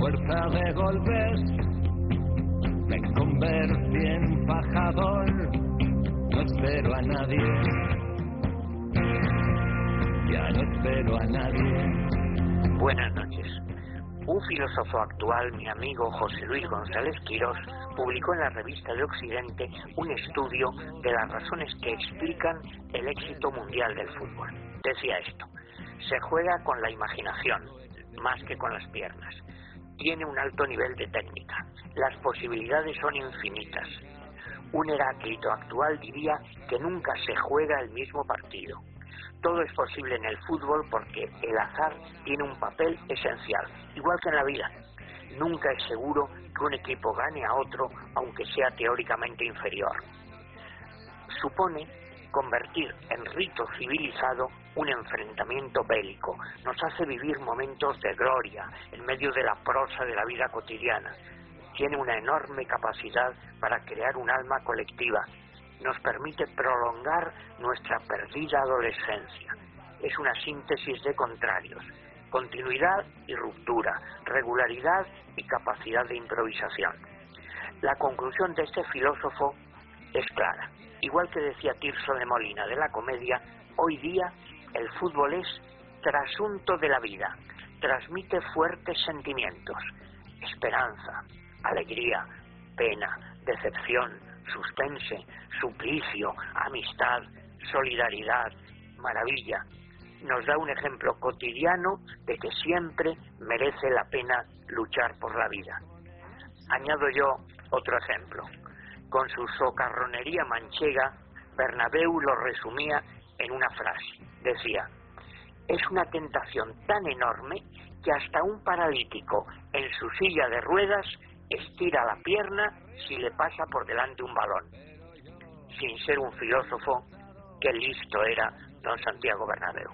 fuerza de golpes me convertí en fajador. No espero a nadie, ya no espero a nadie. Buenas noches. Un filósofo actual, mi amigo José Luis González Quirós, publicó en la revista de Occidente un estudio de las razones que explican el éxito mundial del fútbol. Decía esto, se juega con la imaginación más que con las piernas. Tiene un alto nivel de técnica. Las posibilidades son infinitas. Un Heráclito actual diría que nunca se juega el mismo partido. Todo es posible en el fútbol porque el azar tiene un papel esencial, igual que en la vida. Nunca es seguro que un equipo gane a otro, aunque sea teóricamente inferior. Supone convertir en rito civilizado un enfrentamiento bélico. Nos hace vivir momentos de gloria en medio de la prosa de la vida cotidiana. Tiene una enorme capacidad para crear un alma colectiva. Nos permite prolongar nuestra perdida adolescencia. Es una síntesis de contrarios. Continuidad y ruptura, regularidad y capacidad de improvisación. La conclusión de este filósofo es clara. Igual que decía Tirso de Molina de la comedia, hoy día el fútbol es trasunto de la vida, transmite fuertes sentimientos, esperanza, alegría, pena, decepción, suspense, suplicio, amistad, solidaridad, maravilla. Nos da un ejemplo cotidiano de que siempre merece la pena luchar por la vida. Añado yo otro ejemplo. Con su socarronería manchega, Bernabéu lo resumía en una frase. Decía, es una tentación tan enorme que hasta un paralítico en su silla de ruedas estira la pierna si le pasa por delante un balón. Sin ser un filósofo, qué listo era don Santiago Bernabéu.